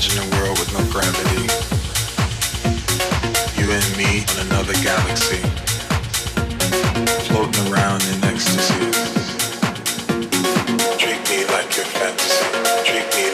Imagine a world with no gravity. You and me on another galaxy. Floating around in ecstasy. Treat me like your fantasy. Treat me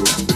Boom.